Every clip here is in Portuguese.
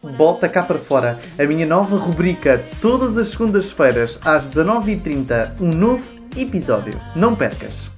Bota cá para fora, a minha nova rubrica todas as segundas-feiras às 19h30, um novo episódio. Não percas!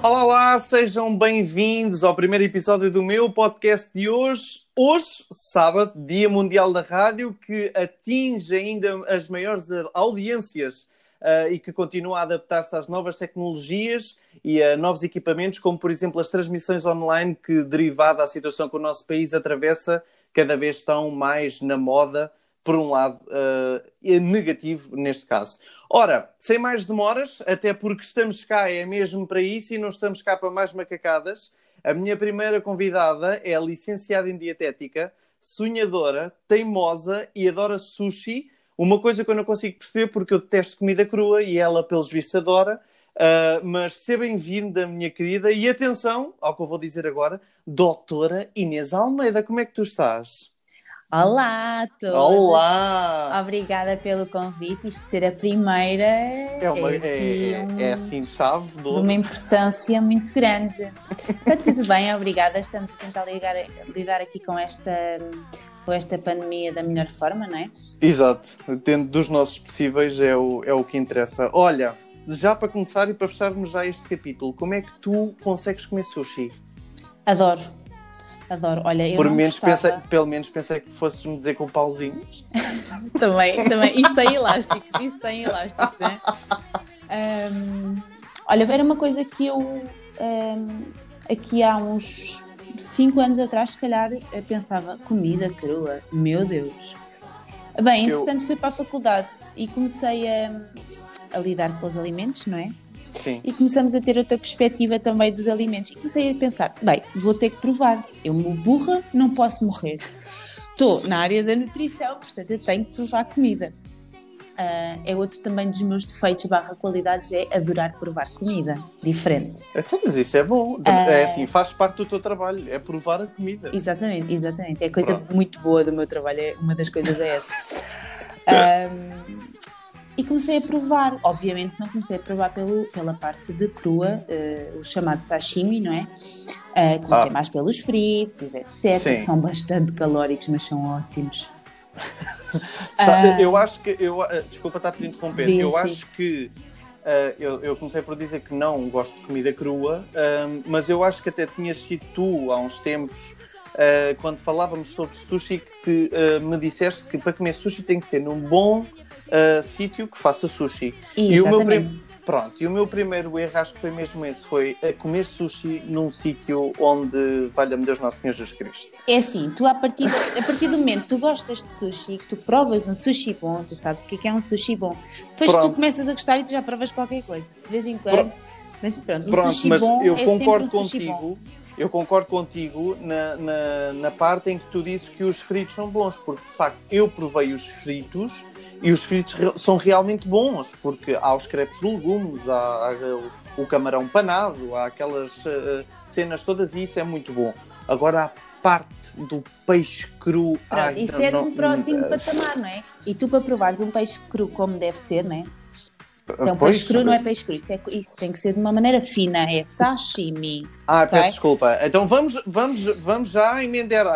Olá, olá, sejam bem-vindos ao primeiro episódio do meu podcast de hoje. Hoje, sábado, Dia Mundial da Rádio, que atinge ainda as maiores audiências uh, e que continua a adaptar-se às novas tecnologias e a novos equipamentos, como por exemplo as transmissões online, que, derivada da situação que o nosso país atravessa, cada vez estão mais na moda por um lado, uh, é negativo neste caso. Ora, sem mais demoras, até porque estamos cá é mesmo para isso e não estamos cá para mais macacadas, a minha primeira convidada é licenciada em dietética, sonhadora, teimosa e adora sushi. Uma coisa que eu não consigo perceber porque eu detesto comida crua e ela, pelos vistos, adora. Uh, mas seja bem-vinda, minha querida, e atenção ao que eu vou dizer agora, doutora Inês Almeida, como é que tu estás? Olá a todos! Olá! Obrigada pelo convite. Isto ser a primeira é, uma, é, é, um, é assim chave de uma importância muito grande. Está tudo bem, obrigada. Estamos a tentar ligar, lidar aqui com esta, com esta pandemia da melhor forma, não é? Exato. Dentro dos nossos possíveis é o, é o que interessa. Olha, já para começar e para fecharmos já este capítulo, como é que tu consegues comer sushi? Adoro Adoro. Olha, eu Por menos gostava... pensei, pelo menos pensei que fosses me dizer com pauzinhos. também, também. E sem elásticos, e sem elásticos, é? Um, olha, era uma coisa que eu um, aqui há uns 5 anos atrás, se calhar, pensava, comida crua, meu Deus. Bem, entretanto eu... fui para a faculdade e comecei a, a lidar com os alimentos, não é? Sim. E começamos a ter outra perspectiva também dos alimentos. E comecei a pensar: bem, vou ter que provar. Eu, me burra, não posso morrer. Estou na área da nutrição, portanto, eu tenho que provar comida. Uh, é outro também dos meus defeitos barra qualidades é adorar provar comida diferente. É, sim, mas isso é bom. Uh, é assim, faz parte do teu trabalho, é provar a comida. Exatamente, exatamente. É coisa Pronto. muito boa do meu trabalho, é, uma das coisas é essa. Um, e comecei a provar. Obviamente não comecei a provar pelo, pela parte de crua, uh, o chamado sashimi, não é? Uh, comecei ah. mais pelos fritos, etc., Sim. que são bastante calóricos, mas são ótimos. Sabe, uh, eu acho que. Eu, desculpa estar a te interromper. eu acho que. Uh, eu, eu, comecei por dizer que não gosto de comida crua, uh, mas eu acho que até tinhas sido tu há uns tempos, uh, quando falávamos sobre sushi, que me disseste que para comer sushi tem que ser num bom uh, sítio que faça sushi. Exatamente. E o meu Pronto, e o meu primeiro erro acho que foi mesmo esse, foi comer sushi num sítio onde, valha-me Deus Nosso Senhor Jesus Cristo. É assim, tu a partir, a partir do momento que tu gostas de sushi, que tu provas um sushi bom, tu sabes o que é, é um sushi bom, depois pronto. tu começas a gostar e tu já provas qualquer coisa, de vez em quando. Pronto. Mas pronto, um pronto, sushi mas bom eu é concordo um contigo. Eu concordo contigo na, na, na parte em que tu dizes que os fritos são bons, porque de facto eu provei os fritos e os fritos são realmente bons, porque há os crepes de legumes, há, há o, camarão panado, há aquelas uh, cenas todas e isso é muito bom. Agora a parte do peixe cru. Pronto, ai, isso é de um próximo patamar, não é? E tu para provares um peixe cru como deve ser, não é? Então, pois, peixe cru não é peixe cru, isso, é, isso, tem que ser de uma maneira fina, é sashimi. Ah, okay? peço desculpa. Então vamos, vamos, vamos já emendar,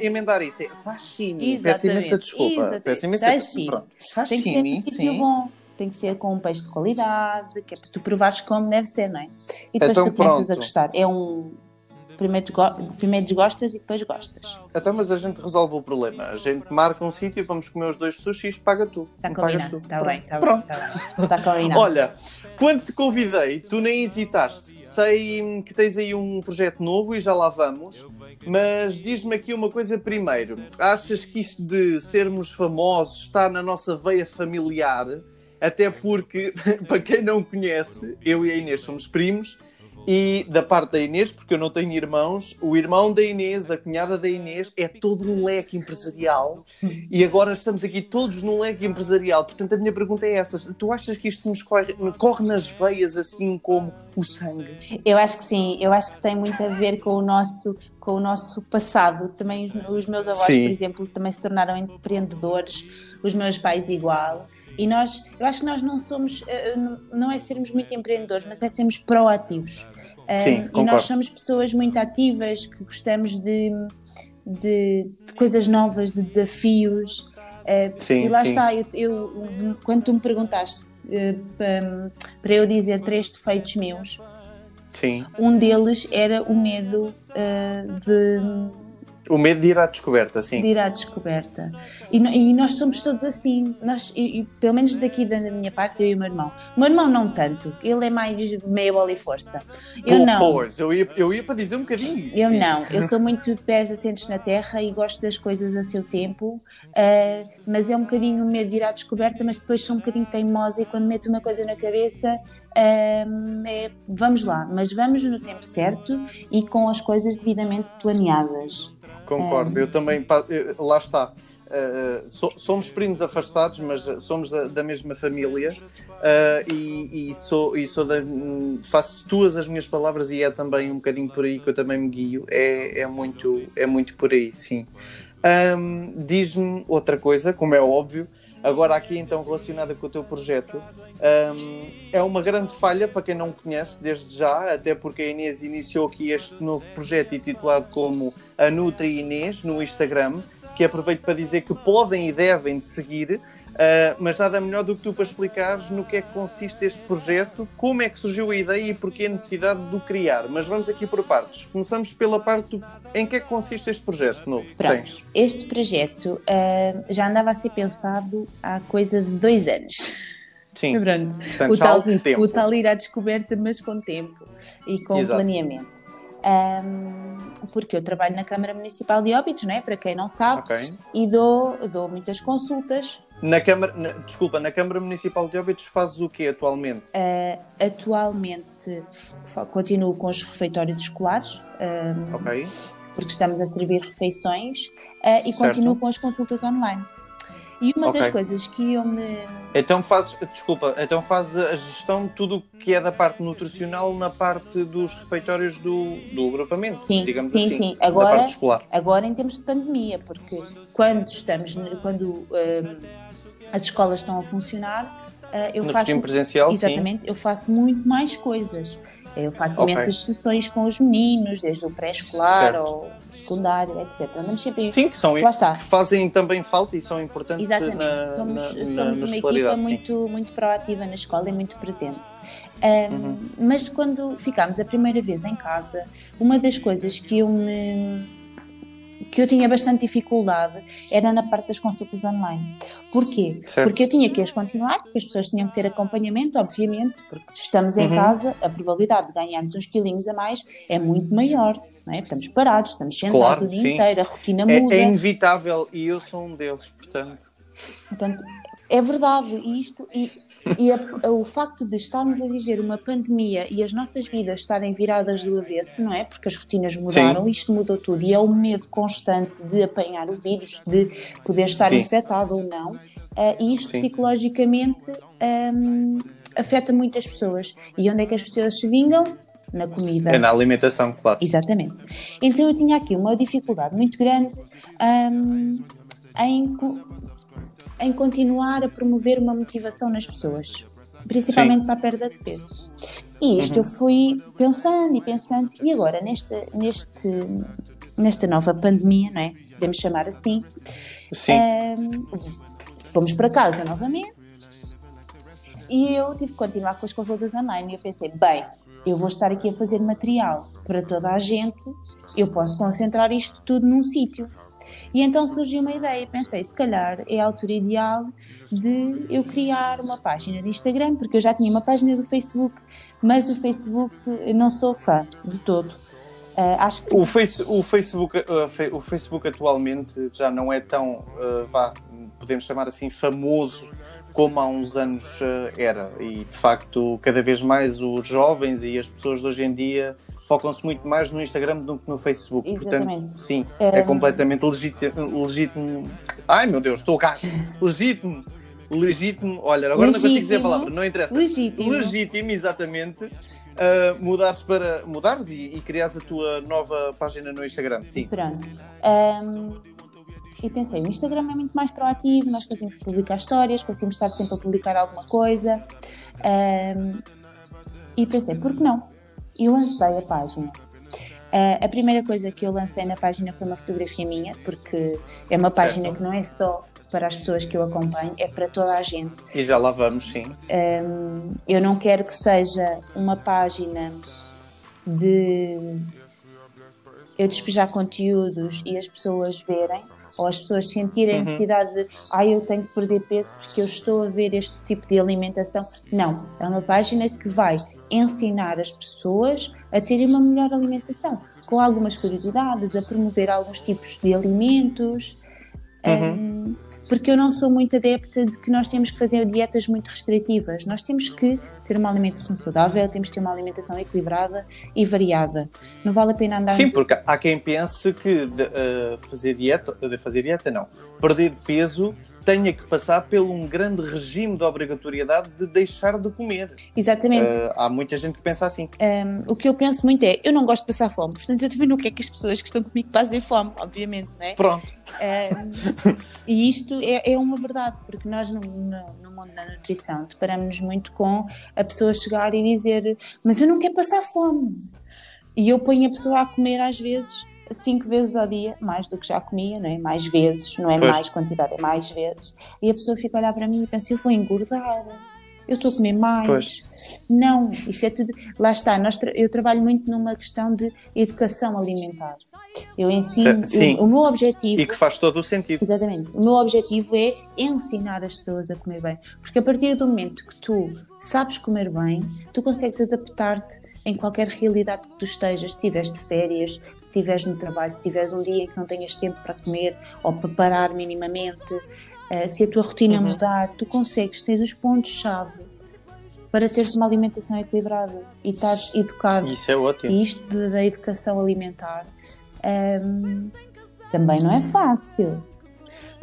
emendar isso. É sashimi. Exatamente. Peço imensa desculpa. Exatamente. Peço imensa sashimi. Pronto. Sashimi, tem que ser sim. bom. Tem que ser com um peixe de qualidade, que é para tu provares como deve ser, não é? E depois então, tu começas pronto. a gostar. É um, Primeiro, primeiro desgostas e depois gostas. Então, mas a gente resolve o problema. A gente marca um sítio, e vamos comer os dois sushis, paga tu. Está combinado. Está bem, está bem. Está tá combinado. Olha, quando te convidei, tu nem hesitaste. Sei que tens aí um projeto novo e já lá vamos. Mas diz-me aqui uma coisa primeiro. Achas que isto de sermos famosos está na nossa veia familiar? Até porque, para quem não conhece, eu e a Inês somos primos e da parte da Inês, porque eu não tenho irmãos, o irmão da Inês, a cunhada da Inês, é todo um leque empresarial. E agora estamos aqui todos num leque empresarial. Portanto, a minha pergunta é essa: tu achas que isto nos corre, corre nas veias assim como o sangue? Eu acho que sim, eu acho que tem muito a ver com o nosso, com o nosso passado. Também os meus avós, Sim. por exemplo, também se tornaram empreendedores, os meus pais igual. E nós, eu acho que nós não somos, eh, não- não é sermos muito empreendedores, mas é sermos proativos. Eh, Sim, e nós somos pessoas muito ativas, que gostamos de, de, de coisas novas, de desafios. eh, Sim, e lá sim. está, eu, eu- quando tu me perguntaste eh, pa- para eu dizer três defeitos meus, Sim. um deles era o medo eh, de, O medo de ir à descoberta, sim. de ir à descoberta. E, e nós somos todos assim. Nós, e- e pelo menos daqui da minha parte, eu e o meu irmão. O meu irmão não tanto, ele é mais meia bola e força. Eu Pô, não. Eu ia, eu ia para dizer um bocadinho isso. Eu sim. não, eu sou muito de pés assentes na terra e gosto das coisas a seu tempo, eh, mas é um bocadinho o medo de ir à descoberta, mas depois sou um bocadinho teimosa e quando meto uma coisa na cabeça, eh, é, vamos lá, mas vamos no tempo certo e com as coisas devidamente planeadas. Concordo, eu também. eu- Lá está. Uh, so- somos primos afastados, mas uh, somos da, da mesma família uh, e, e sou, e sou da, faço tuas as minhas palavras e é também um bocadinho por aí que eu também me guio. É, é, muito, é muito por aí, sim. Um, Diz-me outra coisa, como é óbvio, agora aqui então relacionada com o teu projeto. Um, é uma grande falha para quem não conhece desde já, até porque a Inês iniciou aqui este novo projeto intitulado como a Nutri Inês no Instagram, que aproveito para dizer que podem e devem te seguir, uh, mas nada melhor do que tu para explicares no que é que consiste este projeto, como é que surgiu a ideia e porquê a necessidade de o criar. Mas vamos aqui por partes. Começamos pela parte do... em que é que consiste este projeto novo Pronto, tens. este projeto ah, já andava a ser pensado há coisa de dois anos. Sim, portanto, o tal, o tal ir à descoberta, mas com tempo e com Exato. planeamento. Ahm, porque eu trabalho na Câmara Municipal de Óbidos, não é? para quem não sabe, Ok. e dou, dou muitas consultas. Na Câmara, na- desculpa, na Câmara Municipal de Óbidos fazes o quê atualmente? Ah, atualmente continuo com os refeitórios escolares, Ok. porque estamos a servir refeições, ah, e Certo. continuo com as consultas online. E uma das Ok. coisas que eu me. Então fazes, desculpa, então fazes a gestão de tudo o que é da parte nutricional na parte dos refeitórios do, do agrupamento, Sim, digamos sim, assim. sim. Da Agora-. Agora em termos de pandemia, porque quando estamos, quando ahm, as escolas estão a funcionar, ah, eu no faço presencial, exatamente, eu faço muito mais coisas. Eu faço Ok. imensas sessões com os meninos, desde o pré-escolar ao secundário, etc. Andamos sempre sim. Sim, que, são, Lá está. que fazem também falta e são importantes Exatamente, na, somos, na, somos na, uma equipa sim. muito, muito proativa na escola e muito presente. Um, Uhum. Mas quando ficámos a primeira vez em casa, uma das coisas que eu me que eu tinha bastante dificuldade era na parte das consultas online. Porquê? Certo. Porque eu tinha que as continuar, porque as pessoas tinham que ter acompanhamento, obviamente, porque estamos em Uhum. casa, a probabilidade de ganharmos uns quilinhos a mais é muito maior. Não é? Estamos parados, estamos sentados Claro, o dia sim. inteiro, a rotina É, muda. é inevitável e eu sou um deles, portanto. Portanto, é verdade e isto e, e a- o facto de estarmos a viver uma pandemia e as nossas vidas estarem viradas do avesso, não é? Porque as rotinas mudaram, isto mudou tudo e é o medo constante de apanhar o vírus, de poder estar Sim. infectado ou não. eh, e isto Sim. psicologicamente hum, afeta muitas pessoas. E onde é que as pessoas se vingam? Na comida. É na alimentação, claro. Exatamente. Então eu tinha aqui uma dificuldade muito grande hum, em, em continuar a promover uma motivação nas pessoas, principalmente para a perda de peso. E isto Uhum. eu fui pensando e pensando, e agora nesta, neste, nesta nova pandemia, não é? Se podemos chamar assim, Sim. hum, fomos para casa novamente e eu tive que continuar com as consultas online. E eu pensei, bem, eu vou estar aqui a fazer material para toda a gente, eu posso concentrar isto tudo num sítio. E então surgiu uma ideia, pensei, se calhar é a altura ideal de eu criar uma página de Instagram, porque eu já tinha uma página do Facebook, mas o Facebook eu não sou fã de todo. Ah, acho que O, face, o, Facebook, uh, fe- o Facebook atualmente já não é tão, uh, vá, podemos chamar assim, famoso como há uns anos uh, era. E de facto, cada vez mais os jovens e as pessoas de hoje em dia focam-se muito mais no Instagram do que no Facebook. Exatamente. Portanto, sim, é Um, completamente legítimo. legítimo. Ai meu Deus, estou cá! Legítimo! Legítimo, olha, agora não consigo dizer a Legítimo. palavra, não interessa legítimo. legítimo, exatamente, uh, mudares para mudares e, e criares a tua nova página no Instagram, sim. Pronto. Um, e pensei, o Instagram é muito mais proativo, nós conseguimos publicar histórias, conseguimos estar sempre a publicar alguma coisa. Um, e pensei, por que não? E lancei a página. Uh, a primeira coisa que eu lancei na página foi uma fotografia minha, porque é uma página certo. que não é só para as pessoas que eu acompanho, é para toda a gente. E já lá vamos, sim. Um, eu não quero que seja uma página de eu despejar conteúdos e as pessoas verem, ou as pessoas sentirem uhum. a necessidade de ah, eu tenho que perder peso porque eu estou a ver este tipo de alimentação. Não, é uma página que vai ensinar as pessoas a terem uma melhor alimentação, com algumas curiosidades, a promover alguns tipos de alimentos. Uhum. Um, porque eu não sou muito adepta de que nós temos que fazer dietas muito restritivas. Nós temos que ter uma alimentação saudável, temos que ter uma alimentação equilibrada e variada. Não vale a pena andar. Sim, porque há quem pense que de, uh, fazer dieta, de fazer dieta não, perder peso tenha que passar por um grande regime de obrigatoriedade de deixar de comer. Exatamente. Uh, há muita gente que pensa assim. Um, o que eu penso muito é, eu não gosto de passar fome, portanto eu também não quero que as pessoas que estão comigo passem fome, obviamente, não é? Pronto. Um, e isto é, é, uma verdade, porque nós no, no, no mundo da nutrição deparamos-nos muito com a pessoa chegar e dizer, mas eu não quero passar fome. E eu ponho a pessoa a comer às vezes cinco vezes ao dia, mais do que já comia, não é? Mais vezes, não é pois. mais quantidade, é mais vezes. E a pessoa fica a olhar para mim e pensa, eu vou engordar, eu estou a comer mais. Pois. Não, isto é tudo. Lá está, nós tra eu trabalho muito numa questão de educação alimentar. Eu ensino. Sim. O, o, meu objetivo. E que faz todo o sentido. Exatamente. O meu objetivo é ensinar as pessoas a comer bem. Porque a partir do momento que tu sabes comer bem, tu consegues adaptar-te em qualquer realidade que tu estejas, se estiveres de férias, se estiveres no trabalho, se tiveres um dia em que não tenhas tempo para comer ou para parar minimamente, uh, se a tua rotina uhum. mudar, tu consegues, tens os pontos-chave para teres uma alimentação equilibrada e estás educado. Isso é ótimo. E isto da educação alimentar um, ehm, também não é fácil.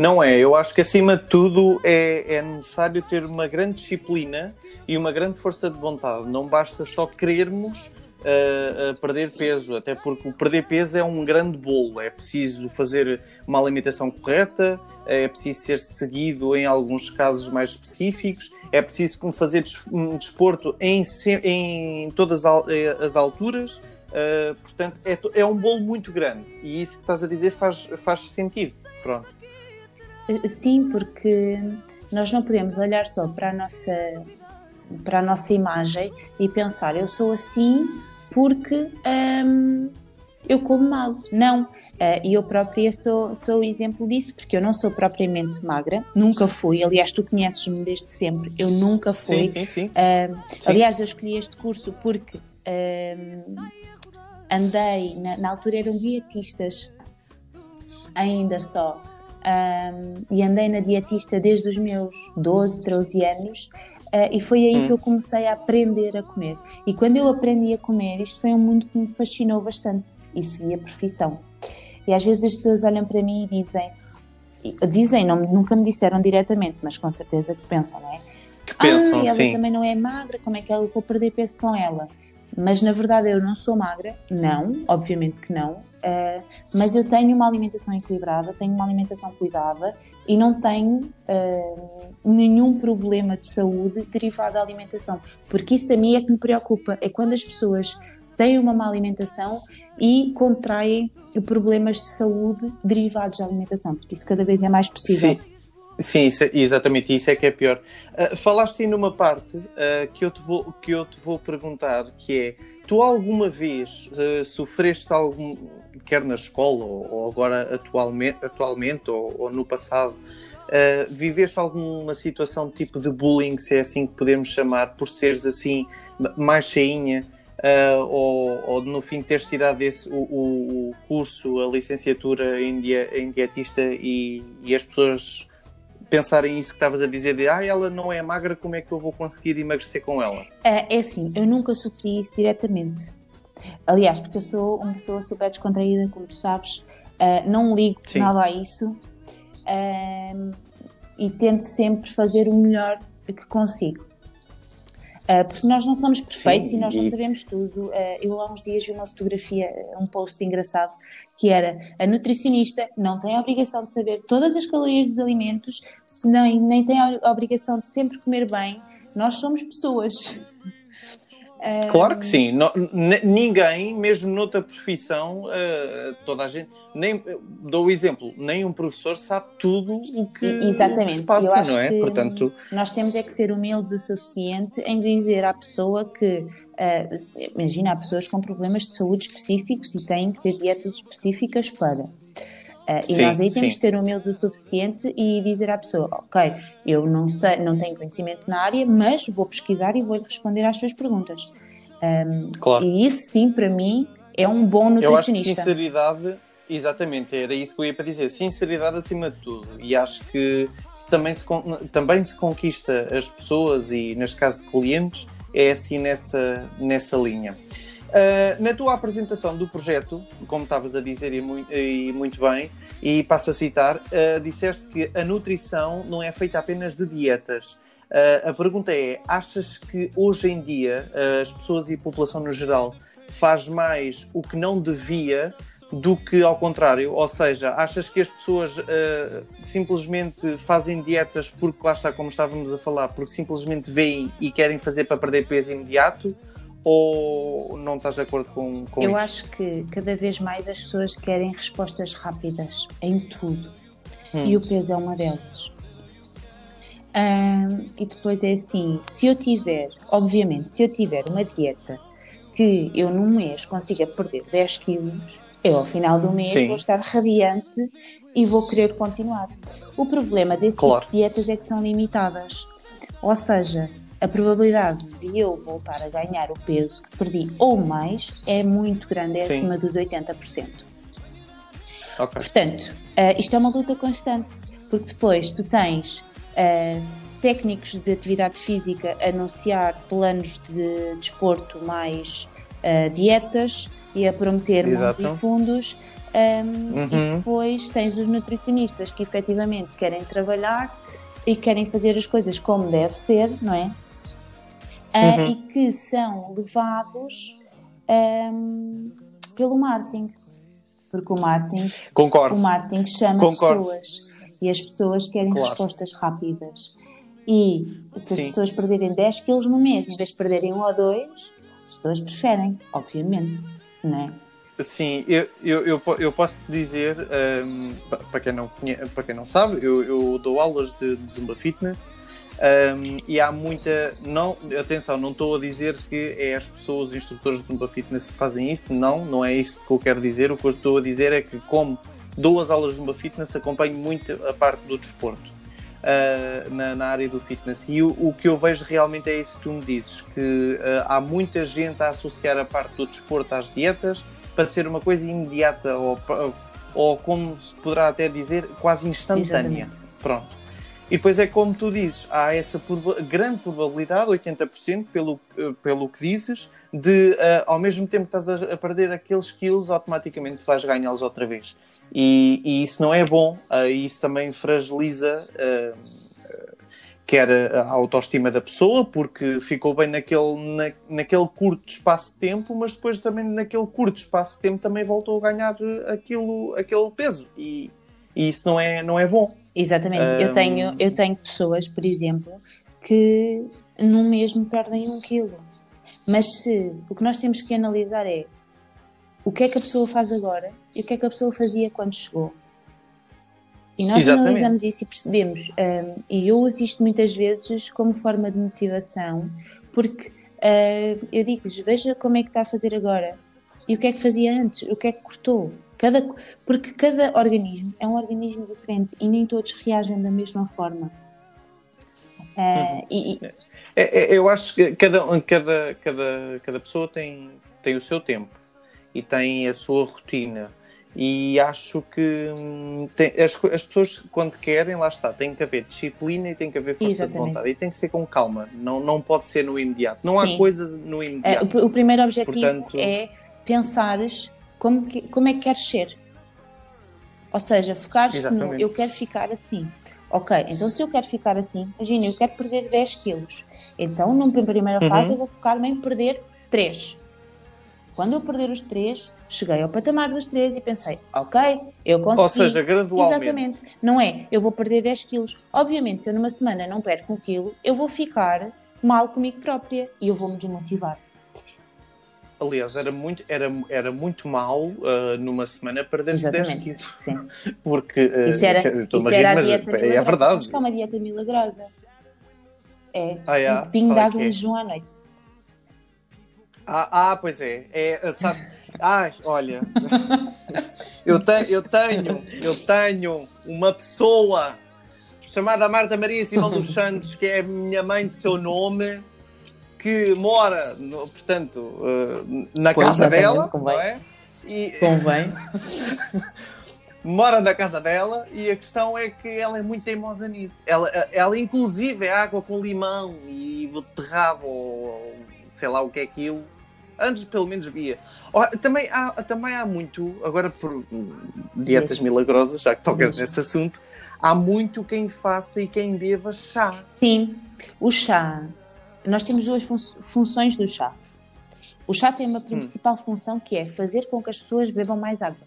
Não é, eu acho que acima de tudo é, é necessário ter uma grande disciplina e uma grande força de vontade. Não basta só querermos uh, uh, perder peso, até porque o perder peso é um grande bolo. É preciso fazer uma alimentação correta, é preciso ser seguido em alguns casos mais específicos, é preciso fazer desporto em, em todas as alturas. Uh, portanto, é, é um bolo muito grande e isso que estás a dizer faz, faz sentido. Pronto. Sim, porque nós não podemos olhar só para a nossa para a nossa imagem e pensar eu sou assim porque hum, eu como mal. Não. Uh, e eu própria sou, sou o exemplo disso, porque eu não sou propriamente magra, nunca fui. Aliás, tu conheces-me desde sempre, eu nunca fui. Sim, sim, sim. Uh, sim. Aliás, eu escolhi este curso porque uh, andei, na, na, altura eram dietistas, ainda só, um, e andei na dietista desde os meus 12, 13 anos. Uh, e foi aí hum. que eu comecei a aprender a comer. E quando eu aprendi a comer, isto foi um mundo que me fascinou bastante e segui a profissão. E às vezes as pessoas olham para mim e dizem, dizem, não, nunca me disseram diretamente, mas com certeza que pensam, não é? Que pensam, ah, ela sim. também não é magra, como é que eu vou perder peso com ela? Mas na verdade eu não sou magra, não, obviamente que não, uh, mas eu tenho uma alimentação equilibrada, tenho uma alimentação cuidada e não tenho uh, nenhum problema de saúde derivado da alimentação, porque isso a mim é que me preocupa, é quando as pessoas têm uma má alimentação e contraem problemas de saúde derivados da alimentação, porque isso cada vez é mais possível. Sim. Sim, isso é, exatamente, isso é que é pior. Uh, falaste aí numa parte uh, que, eu te vou, que eu te vou perguntar, que é, tu alguma vez uh, sofreste algum, quer na escola ou, ou agora atualmente, atualmente ou, ou no passado, viveste alguma situação de tipo de bullying, se é assim que podemos chamar, por seres assim mais cheinha? Uh, ou, ou, no fim teres tirado esse, o, o, curso, a licenciatura em, dia, em dietista e, e, as pessoas pensarem isso que estavas a dizer de ah, ela não é magra, como é que eu vou conseguir emagrecer com ela? É, é assim, eu nunca sofri isso diretamente. Aliás, porque eu sou uma pessoa super descontraída, como tu sabes, uh, não ligo Sim. nada a isso uh, e tento sempre fazer o melhor que consigo. Uh, porque nós não somos perfeitos Sim, e nós não sabemos tudo. Uh, eu há uns dias vi uma fotografia, um post engraçado, que era a nutricionista não tem a obrigação de saber todas as calorias dos alimentos, se nem, nem tem a obrigação de sempre comer bem. Nós somos pessoas. Uh, Claro que sim. No- n- ninguém, mesmo noutra profissão, eh, toda a gente. Nem, dou o exemplo, nem um professor sabe tudo o que, exatamente. o que se passa, não é? Portanto, Nós temos é que ser humildes o suficiente em dizer à pessoa que, ah, imagina, há pessoas com problemas de saúde específicos e têm que ter dietas específicas para. Ah, e Sim, nós aí temos sim. que ser humildes o suficiente e dizer à pessoa, ok, eu não sei, não tenho conhecimento na área, mas vou pesquisar e vou-lhe responder às suas perguntas. Ahm, claro. E isso sim, para mim, é um bom Eu acho que nutricionista. sinceridade, exatamente, era isso que eu ia para dizer. Sinceridade acima de tudo. E acho que se também, se, também se conquista as pessoas e, neste caso, clientes, é assim nessa, nessa linha. Ah, na tua apresentação do projeto, como estavas a dizer e muito, e muito bem, e passo a citar, ah, disseste que a nutrição não é feita apenas de dietas. Ah, a pergunta é: achas que hoje em dia ah, as pessoas e a população no geral faz mais o que não devia do que ao contrário? Ou seja, achas que as pessoas ah, simplesmente fazem dietas porque lá está, como estávamos a falar, porque simplesmente veem e querem fazer para perder peso imediato? Ou não estás de acordo com, com Eu isso? acho que cada vez mais as pessoas querem respostas rápidas em tudo. Hum. E o peso é uma delas. E depois é assim: se eu tiver, obviamente, se eu tiver uma dieta que eu num mês consiga perder 10 quilos, eu ao final do mês Sim. vou estar radiante e vou querer continuar. O problema desse Claro. tipo de dietas é que são limitadas. Ou seja, a probabilidade de eu voltar a ganhar o peso que perdi ou mais é muito grande, é Sim. acima dos 80%. Ok. Portanto, eh, isto é uma luta constante, porque depois tu tens eh, técnicos de atividade física a anunciar planos de desporto mais eh, dietas e a prometer Exato. e fundos. ehm, E Uhum. depois tens os nutricionistas que efetivamente querem trabalhar e querem fazer as coisas como deve ser, não é? Ah, Uhum. E que são levados ehm, pelo marketing. Porque o marketing Concordo. o marketing chama Concordo. pessoas e as pessoas querem Claro. respostas rápidas. E se Sim. as pessoas perderem 10 quilos no mês em vez de perderem um ou dois, as pessoas preferem, obviamente, não é? Sim, eu, eu, eu, eu posso dizer, pa- para, quem não para quem não sabe, eu, eu dou aulas de, de Zumba Fitness hum, e há muita. Não, atenção, não estou a dizer que é as pessoas, os instrutores de Zumba Fitness que fazem isso, não, não é isso que eu quero dizer. O que eu estou a dizer é que, como dou as aulas de Zumba Fitness, acompanho muito a parte do desporto. ah, na, na área do fitness e o, o que eu vejo realmente é isso que tu me dizes que ah, há muita gente a associar a parte do desporto às dietas para ser uma coisa imediata ou, ou como se poderá até dizer, quase instantânea. Exatamente. Pronto. E depois é como tu dizes, há essa proba- grande probabilidade, 80%, pelo, eh, pelo que dizes, de eh, ao mesmo tempo que estás a, perder aqueles quilos, automaticamente vais ganhá-los outra vez. E, e isso não é bom, e isso também fragiliza eh, quer a, autoestima da pessoa, porque ficou bem naquele, na, naquele curto espaço de tempo, mas depois também naquele curto espaço de tempo também voltou a ganhar aquilo, aquele peso. E, e isso não é, não é bom. Exatamente. Eu, Hum. tenho, eu tenho pessoas, por exemplo, que num mês me perdem um quilo. Mas se o que nós temos que analisar é o que é que a pessoa faz agora e o que é que a pessoa fazia quando chegou. E nós Exatamente. analisamos isso e percebemos, hum, e eu uso isto muitas vezes como forma de motivação, porque hum, eu digo-lhes, veja como é que está a fazer agora e o que é que fazia antes, o que é que cortou. Cada, porque cada organismo é um organismo diferente e nem todos reagem da mesma forma. Ah, e, É- é- eu acho que cada, cada, cada, cada pessoa tem, tem o seu tempo e tem a sua rotina. E acho que hum, tem- as, as pessoas, quando querem, lá está, tem que haver disciplina e tem que haver força Exatamente. de vontade. E tem que ser com calma, não, não pode ser no imediato. Não há Sim. coisas no imediato. o, o primeiro objetivo Portanto- é pensares como, que- como é que queres ser. Ou seja, focares no eu quero ficar assim. Ok, então se eu quero ficar assim, imagina, eu quero perder 10 quilos. Então, numa primeira fase, Uhum. eu vou focar-me em perder 3. Quando eu perder os 3, cheguei ao patamar dos 3 e pensei, ok, eu consegui. Ou seja, gradualmente. Exatamente. Não é, eu vou perder 10 quilos. Obviamente, se eu numa semana não perco um quilo, eu vou ficar mal comigo própria e eu vou-me desmotivar. Aliás, era muito, era, era muito mal ah, numa semana perder 10 Exatamente. quilos. Sim. Porque. ah, Isso era, isso a rir, era a dieta é milagrosa. verdade. Que há uma dieta milagrosa. É, Ah, é? um pingo de é água é? à noite. Ah, ah, pois é. é sabe, ai, olha, eu, te, eu tenho, eu tenho uma pessoa chamada Marta Maria Simão dos Santos, que é a minha mãe de seu nome, que mora, no- portanto, eh, na Pois, casa dela, convém. não é? E Convém. mora na casa dela e a questão é que ela é muito teimosa nisso. Ela, ela inclusive, é água com limão e beterraba ou sei lá o que é aquilo. Antes, pelo menos, via. Também há, também há muito, agora por dietas Mesmo. milagrosas, já que tocas nesse assunto, há muito quem faça e quem beba chá. Sim, o chá. Nós temos duas fun- funções do chá. O chá tem uma Hum. principal função que é fazer com que as pessoas bebam mais água.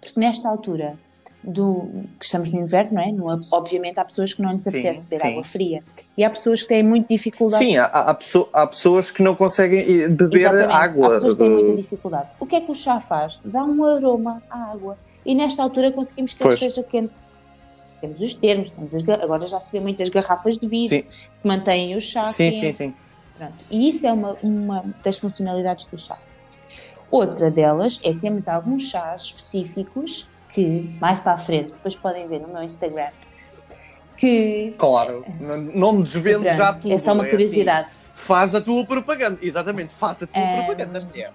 Porque nesta altura do que estamos no inverno, não é? No- obviamente há pessoas que não lhes apetece beber sim. água fria. E há pessoas que têm muita dificuldade. Sim, há, há, há pessoas que não conseguem eh, beber Exatamente. água. Há pessoas que têm muita dificuldade. O que é que o chá faz? Dá um aroma à água. E nesta altura conseguimos que ele Pois. esteja quente. Temos os termos, temos as agora já se vê muitas garrafas de vidro Sim, que mantêm o chá sim, sim, sim. Pronto. E isso é uma, uma das funcionalidades do chá. Outra delas é temos alguns chás específicos que, mais para a frente, depois podem ver no meu Instagram, que Claro, não, me desvendo Pronto, já tudo. é só uma assim, curiosidade. faz a tua propaganda, exatamente, faz a tua É. propaganda, mulher.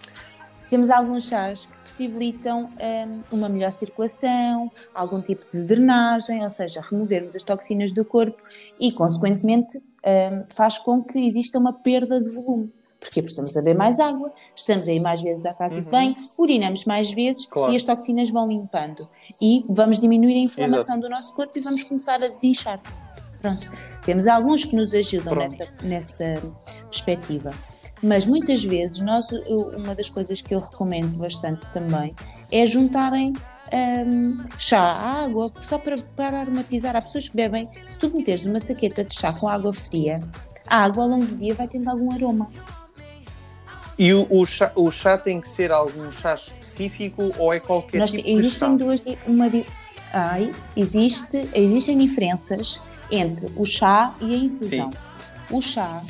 Temos alguns chás que possibilitam hum, uma melhor circulação, algum tipo de drenagem, ou seja, removermos as toxinas do corpo e, consequentemente, hum, faz com que exista uma perda de volume. Porquê? Porque estamos a beber mais água, estamos a ir mais vezes à casa de banho, urinamos mais vezes Uhum. Claro. e as toxinas vão limpando. E vamos diminuir a inflamação do nosso corpo e vamos começar a desinchar. Pronto. Temos alguns que nos ajudam Pronto. nessa, nessa perspectiva. Mas muitas vezes, nós, uma das coisas que eu recomendo bastante também é juntarem hum, chá à água, só para, para aromatizar. Há pessoas que bebem, se tu meteres uma saqueta de chá com água fria, a água ao longo do dia vai tendo algum aroma. E o, o chá, o chá tem que ser algum chá específico ou é qualquer Nós tipo te- existem de chá? duas. Uma, ai, existe, existem diferenças entre o chá e a infusão. O chá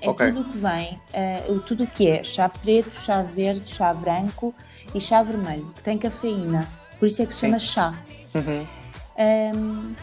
é Ok. tudo o que vem, o- tudo o que é chá preto, chá verde, chá branco e chá vermelho, que tem cafeína. Por isso é que se Sim. chama chá. Uhum. Ahm,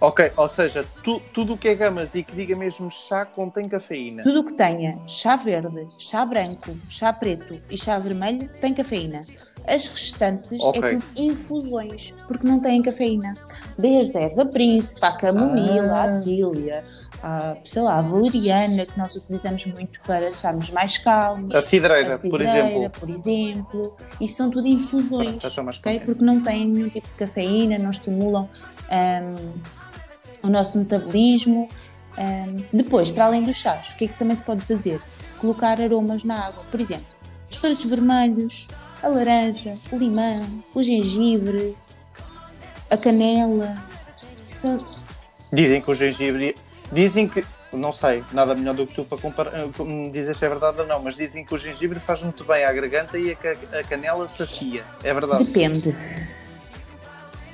Ok, ou seja, tu- tudo o que é gamas e que diga mesmo chá contém cafeína. tudo o que tenha chá verde, chá branco, chá preto e chá vermelho tem cafeína. As restantes Ok. é tudo infusões, porque não têm cafeína. Desde a erva príncipe, a camomila, Ah. a tília, a, sei lá, a valeriana, que nós utilizamos muito para estarmos mais calmos. A cidreira, a por cidreira, exemplo. por exemplo. Isto são tudo infusões, Pronto, já estou mais ok? contente. Porque não têm nenhum tipo de cafeína, não estimulam hum, o nosso metabolismo. Hum, depois, para além dos chás, o que é que também se pode fazer? Colocar aromas na água. Por exemplo, os frutos vermelhos, a laranja, o limão, o gengibre, a canela. Dizem que o gengibre. Dizem que. Não sei, nada melhor do que tu para comparar, me dizer se é verdade ou não, mas dizem que o gengibre faz muito bem à garganta e a, ca- a canela sacia. É verdade. Depende.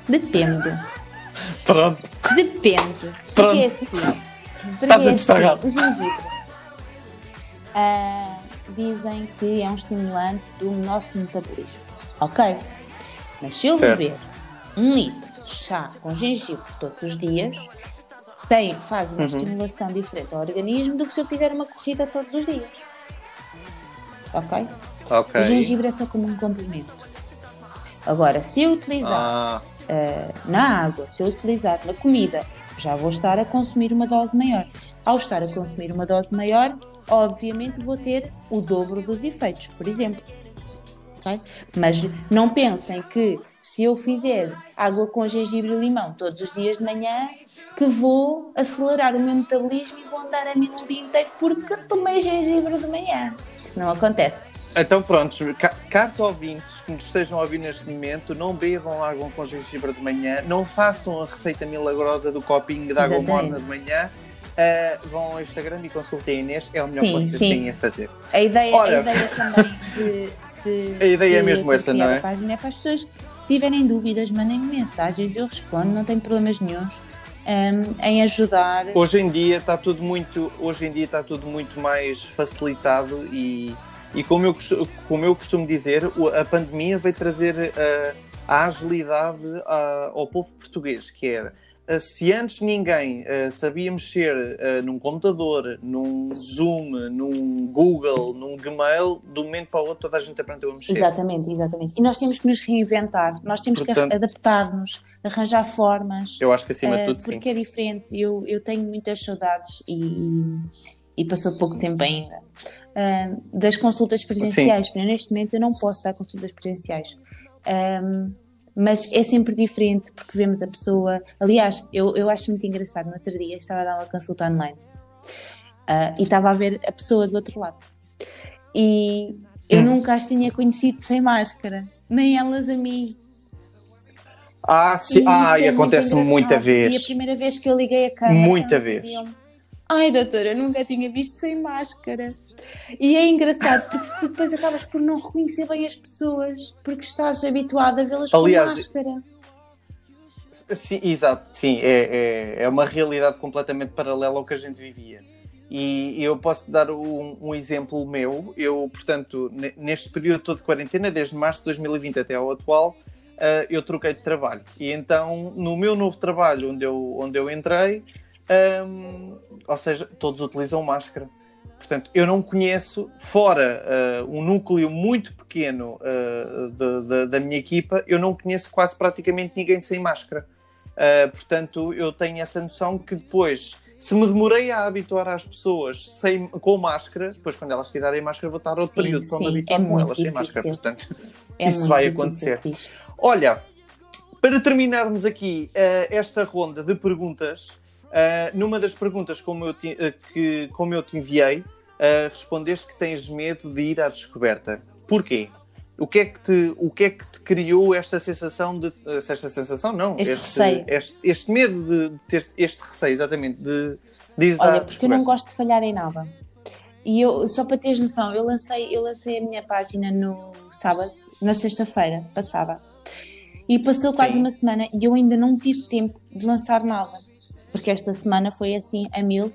Depende. Pronto. Depende. Pronto. Porque é assim. Está tudo é estragado. assim, o gengibre. ah, dizem que é um estimulante do nosso metabolismo. Ok? Mas se eu Certo. beber um litro de chá com gengibre todos os dias, tem, faz uma Uhum. estimulação diferente ao organismo do que se eu fizer uma corrida todos os dias. Ok? Ok. O gengibre é só como um complemento. Agora, se eu utilizar Ah, eh, na água, se eu utilizar na comida, já vou estar a consumir uma dose maior. Ao estar a consumir uma dose maior, obviamente vou ter o dobro dos efeitos, por exemplo. Ok? Mas não pensem que se eu fizer água com gengibre e limão todos os dias de manhã, que vou acelerar o meu metabolismo e vou andar a mim o dia inteiro porque tomei gengibre de manhã. Isso não acontece. Então, pronto, caros ouvintes que nos estejam a ouvir neste momento, não bebam água com gengibre de manhã, não façam a receita milagrosa do copinho de água morna de manhã. Uh, vão ao Instagram e consultem a Inês, é o melhor sim, que vocês sim. têm a fazer. A ideia, Ora... a ideia também de, de, A ideia é mesmo essa, não é? A página é para as pessoas, tiverem dúvidas, mandem-me mensagens, eu respondo, não tenho problemas nenhums. Um, em ajudar. Hoje em dia está tudo muito, hoje em dia está tudo muito mais facilitado e e como eu, como eu costumo dizer, a pandemia veio trazer uh, a agilidade uh, ao povo português, que era uh, se antes ninguém uh, sabia mexer num computador, num Zoom, num Google, num Gmail, de um momento para o outro toda a gente aprendeu a mexer. Exatamente, exatamente. E nós temos que nos reinventar, nós temos Portanto, que adaptar-nos, arranjar formas. Eu acho que acima de tudo, porque sim. É diferente. Eu, eu tenho muitas saudades e, e passou pouco tempo ainda uh, das consultas presenciais. Neste momento eu não posso dar consultas presenciais. Um, mas é sempre diferente porque vemos a pessoa. Aliás, eu, eu acho muito engraçado. No outro dia estava a dar uma consulta online uh, e estava a ver a pessoa do outro lado. E eu hum. nunca as tinha conhecido sem máscara, nem elas a mim. Ah, sim. E ah, é e acontece muita vez. E a primeira vez que eu liguei a câmera, muita vez. Ai, doutora, nunca tinha visto sem máscara. E é engraçado porque tu depois acabas por não reconhecer bem as pessoas porque estás habituado a vê-las com máscara. Sim, exato, sim, é, é, é uma realidade completamente paralela ao que a gente vivia. E eu posso dar um, um, exemplo meu. Eu, portanto, neste período todo de quarentena, desde março de 2020 até ao atual, uh, eu troquei de trabalho. E então, no meu novo trabalho, onde eu, onde eu entrei, um, ou seja, todos utilizam máscara. Portanto, eu não conheço, fora uh, um núcleo muito pequeno uh, de, de, da minha equipa, eu não conheço quase praticamente ninguém sem máscara. Uh, portanto, eu tenho essa noção que depois, se me demorei a habituar às pessoas sem, com máscara, depois quando elas tirarem máscara, vou estar outro sim, período para me habituar é com elas difícil. sem máscara. Portanto, é isso vai acontecer. Difícil. Olha, para terminarmos aqui esta ronda de perguntas, Uh, numa das perguntas como eu te, uh, que, como eu te enviei, uh, respondeste que tens medo de ir à descoberta. Porquê? O que é que te, o que é que te criou esta sensação de. Esta sensação, não. Este, este receio. Este, este, medo de ter este receio, exatamente, de, de ir Olha, porque eu não gosto de falhar em nada. E eu, só para teres noção, eu lancei, eu lancei a minha página no sábado, na sexta-feira passada. E passou quase Sim. uma semana e eu ainda não tive tempo de lançar nada porque esta semana foi assim a mil.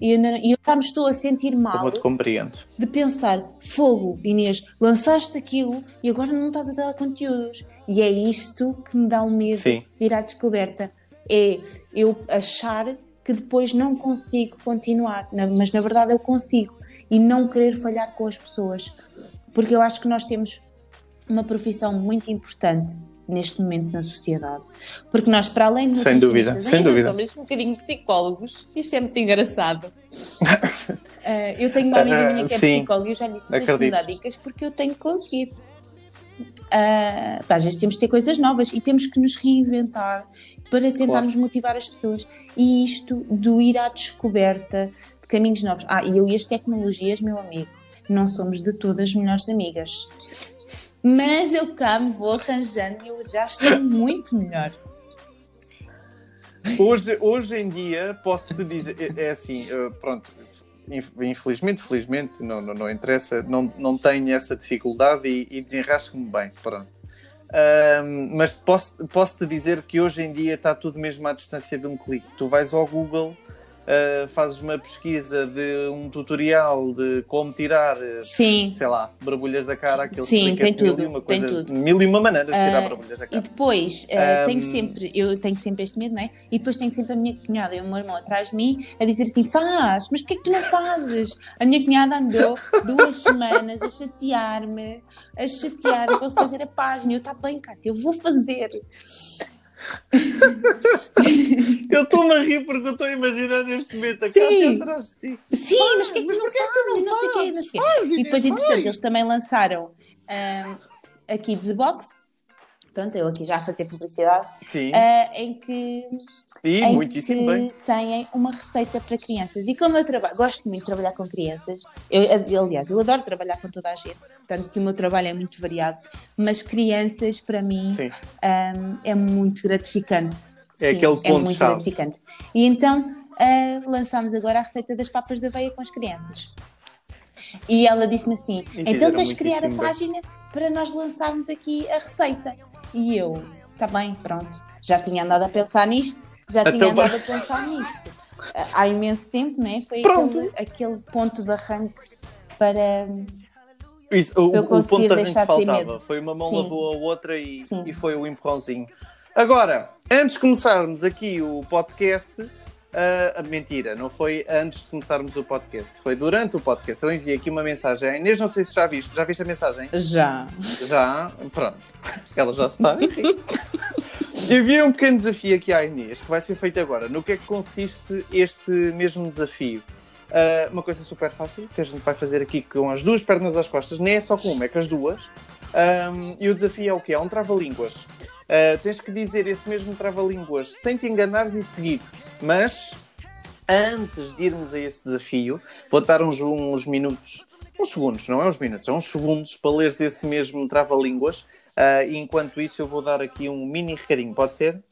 E eu, eu já me estou a sentir mal Como te compreendo. de pensar, fogo, Inês, lançaste aquilo e agora não estás a dar conteúdos. E é isto que me dá o medo Sim. de ir à descoberta. É eu achar que depois não consigo continuar, mas na verdade eu consigo. E não querer falhar com as pessoas. Porque eu acho que nós temos uma profissão muito importante neste momento na sociedade. Porque nós, para além de sem dúvida, sem dúvida. somos um bocadinho psicólogos. Isto é muito engraçado. uh, eu tenho uma amiga minha que é Sim, psicóloga e eu já disse, deixa-me dar dicas porque eu tenho conseguido. Uh, às vezes temos de ter coisas novas e temos que nos reinventar para tentarmos claro. motivar as pessoas. E isto do ir à descoberta de caminhos novos. Ah, e eu e as tecnologias, meu amigo, não somos de todas melhores amigas. Mas eu cá me vou arranjando e eu já estou muito melhor. Hoje, hoje em dia, posso te dizer, é, é assim, pronto, infelizmente, felizmente, não, não, não interessa, não, não tenho essa dificuldade e, e desenrasco-me bem, pronto. Um, mas posso, posso te dizer que hoje em dia está tudo mesmo à distância de um clique. Tu vais ao Google uh, fazes uma pesquisa de um tutorial de como tirar, eh, Sim. sei lá, borbulhas da cara, aquele Sim, tem tudo, mil uma coisa, tem tudo. mil e uma maneiras de tirar uh, borbulhas da cara. E depois, uh, um... tenho sempre, eu tenho sempre este medo, não é? E depois tenho sempre a minha cunhada e o meu irmão atrás de mim a dizer assim: faz, mas porquê é que tu não fazes? A minha cunhada andou duas semanas a chatear-me, a chatear-me para fazer a página. Eu, está bem, Cátia, eu vou fazer. eu estou-me a rir porque eu estou a imaginar neste momento a Sim. atrás de ti. Sim, mas que tu não fazes? Não sei o que, não sei E depois, entretanto, eles também lançaram um, a Kids Box, pronto, eu aqui já a fazer publicidade, Sim. uh, em que, e em muitíssimo que bem. têm uma receita para crianças. E como eu trabalho, gosto muito de trabalhar com crianças, eu, aliás, eu adoro trabalhar com toda a gente, tanto que o meu trabalho é muito variado, mas crianças, para mim, um, é muito gratificante. É Sim, aquele ponto é muito chave. gratificante. E então uh, lançámos agora a receita das papas da aveia com as crianças. E ela disse-me assim: E então tens de criar a bem. página para nós lançarmos aqui a receita. E eu, está bem, pronto. Já tinha andado a pensar nisto, já Então, tinha andado a pensar nisto. Há imenso tempo, não é? Foi Pronto. aquele, aquele ponto de arranque para. Isso, o, Para eu o ponto conseguir de arranque deixar de ter faltava. Foi uma mão Sim. lavou a outra e, e foi o empurrãozinho. Agora, antes de começarmos aqui o podcast, ah, mentira, não foi antes de começarmos o podcast, foi durante o podcast. Eu enviei aqui uma mensagem à Inês, não sei se já viste. Já viste a mensagem? Já. Já, pronto. Ela já está. Enviei um pequeno desafio aqui à Inês, que vai ser feito agora. No que é que consiste este mesmo desafio? Ah, uma coisa super fácil, que a gente vai fazer aqui com as duas pernas às costas, nem é só com uma, é com as duas. Ahm, e o desafio é o quê? É um trava-línguas. Ah, tens que dizer esse mesmo trava-línguas sem te enganares e seguir. Mas, antes de irmos a esse desafio, vou dar uns, uns minutos, uns segundos, não é uns minutos, é uns segundos para leres esse mesmo trava-línguas. Ah, e enquanto isso, eu vou dar aqui um mini recadinho, pode ser?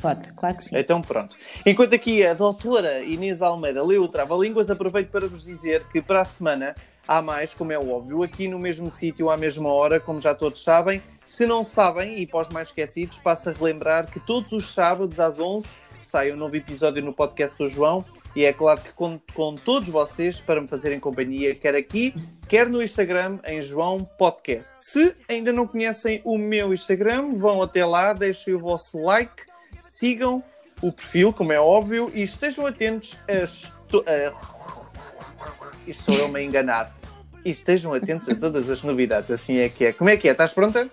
Pode, claro que sim. Então pronto. Enquanto aqui a doutora Inês Almeida leu o Trava-Línguas, aproveito para vos dizer que para a semana há mais, como é óbvio, aqui no mesmo sítio, à mesma hora, como já todos sabem. Se não sabem, e para os mais esquecidos, passo a relembrar que todos os sábados às 11 sai um novo episódio no podcast do João e é claro que conto com todos vocês para me fazerem companhia, quer aqui, quer no Instagram, em João Podcast. Se ainda não conhecem o meu Instagram, vão até lá, deixem o vosso like, sigam o perfil, como é óbvio, e estejam atentos a... Isto sou eu me a enganar. E estejam atentos a todas as novidades, assim é que é. Como é que é? Estás pronta?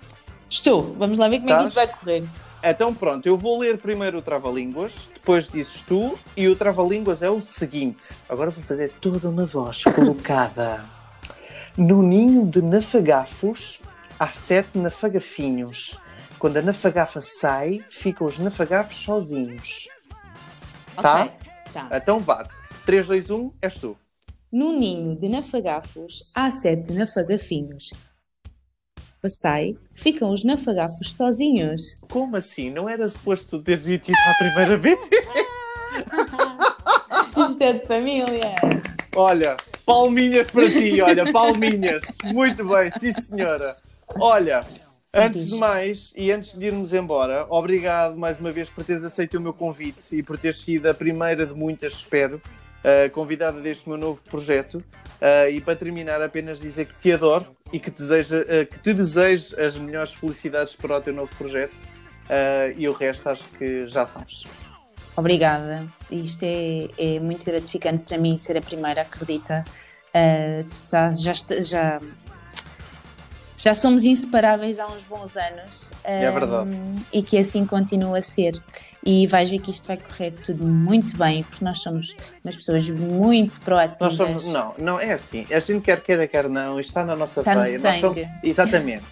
Estou, vamos lá ver como é que Estás? isto vai correr. Então pronto, eu vou ler primeiro o Trava-Línguas, depois dizes tu, e o Trava-Línguas é o seguinte. Agora vou fazer toda uma voz colocada. No ninho de nafagafos há sete nafagafinhos. Quando a nafagafa sai, ficam os nafagafos sozinhos. Tá? Ok, tá. Então vá. 3, 2, 1, és tu. No ninho de nafagafos há sete nafagafinhos. Sai, ficam os nafagafos sozinhos. Como assim? Não era suposto teres dito isso à primeira vez? Isto é de família. Olha, palminhas para ti, olha, palminhas. Muito bem, sim senhora. Olha, antes de mais e antes de irmos embora, obrigado mais uma vez por teres aceito o meu convite e por teres sido a primeira de muitas, espero, uh, convidada deste meu novo projeto. Uh, e para terminar, apenas dizer que te adoro e que, deseja, uh, que te desejo as melhores felicidades para o teu novo projeto. E o resto acho que já sabes. Obrigada. Isto é, é muito gratificante para mim ser a primeira, acredita. Já, já, já, somos inseparáveis há uns bons anos. É um, verdade. E que assim continua a ser. E vais ver que isto vai correr tudo muito bem, porque nós somos umas pessoas muito proativas. Nós somos, não, não, é assim. A gente quer queira, quer não, isto está na nossa Está no veia. Somos- sangue. exatamente.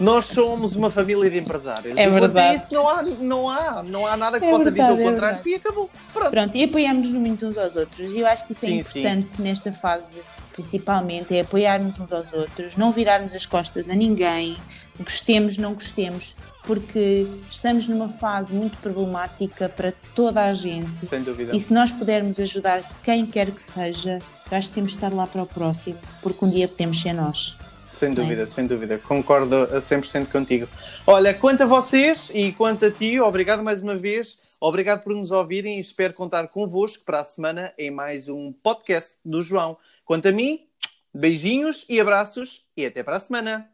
Nós somos uma família de empresários. É E verdade. Isso não há, não há, não há nada que É possa verdade, dizer é o contrário verdade. e acabou. Pronto. Pronto, e apoiarmos-nos muito uns aos outros. E eu acho que isso Sim, é importante nesta fase, principalmente, é apoiarmos uns aos outros, não virarmos as costas a ninguém, gostemos, não gostemos, porque estamos numa fase muito problemática para toda a gente. Sem dúvida. E se nós pudermos ajudar quem quer que seja, acho que temos de estar lá para o próximo, porque um dia podemos ser nós. Sem dúvida, sem dúvida. Concordo a 100% contigo. Olha, quanto a vocês e quanto a ti, obrigado mais uma vez. Obrigado por nos ouvirem e espero contar convosco para a semana em mais um podcast do João. Quanto a mim, beijinhos e abraços e até para a semana.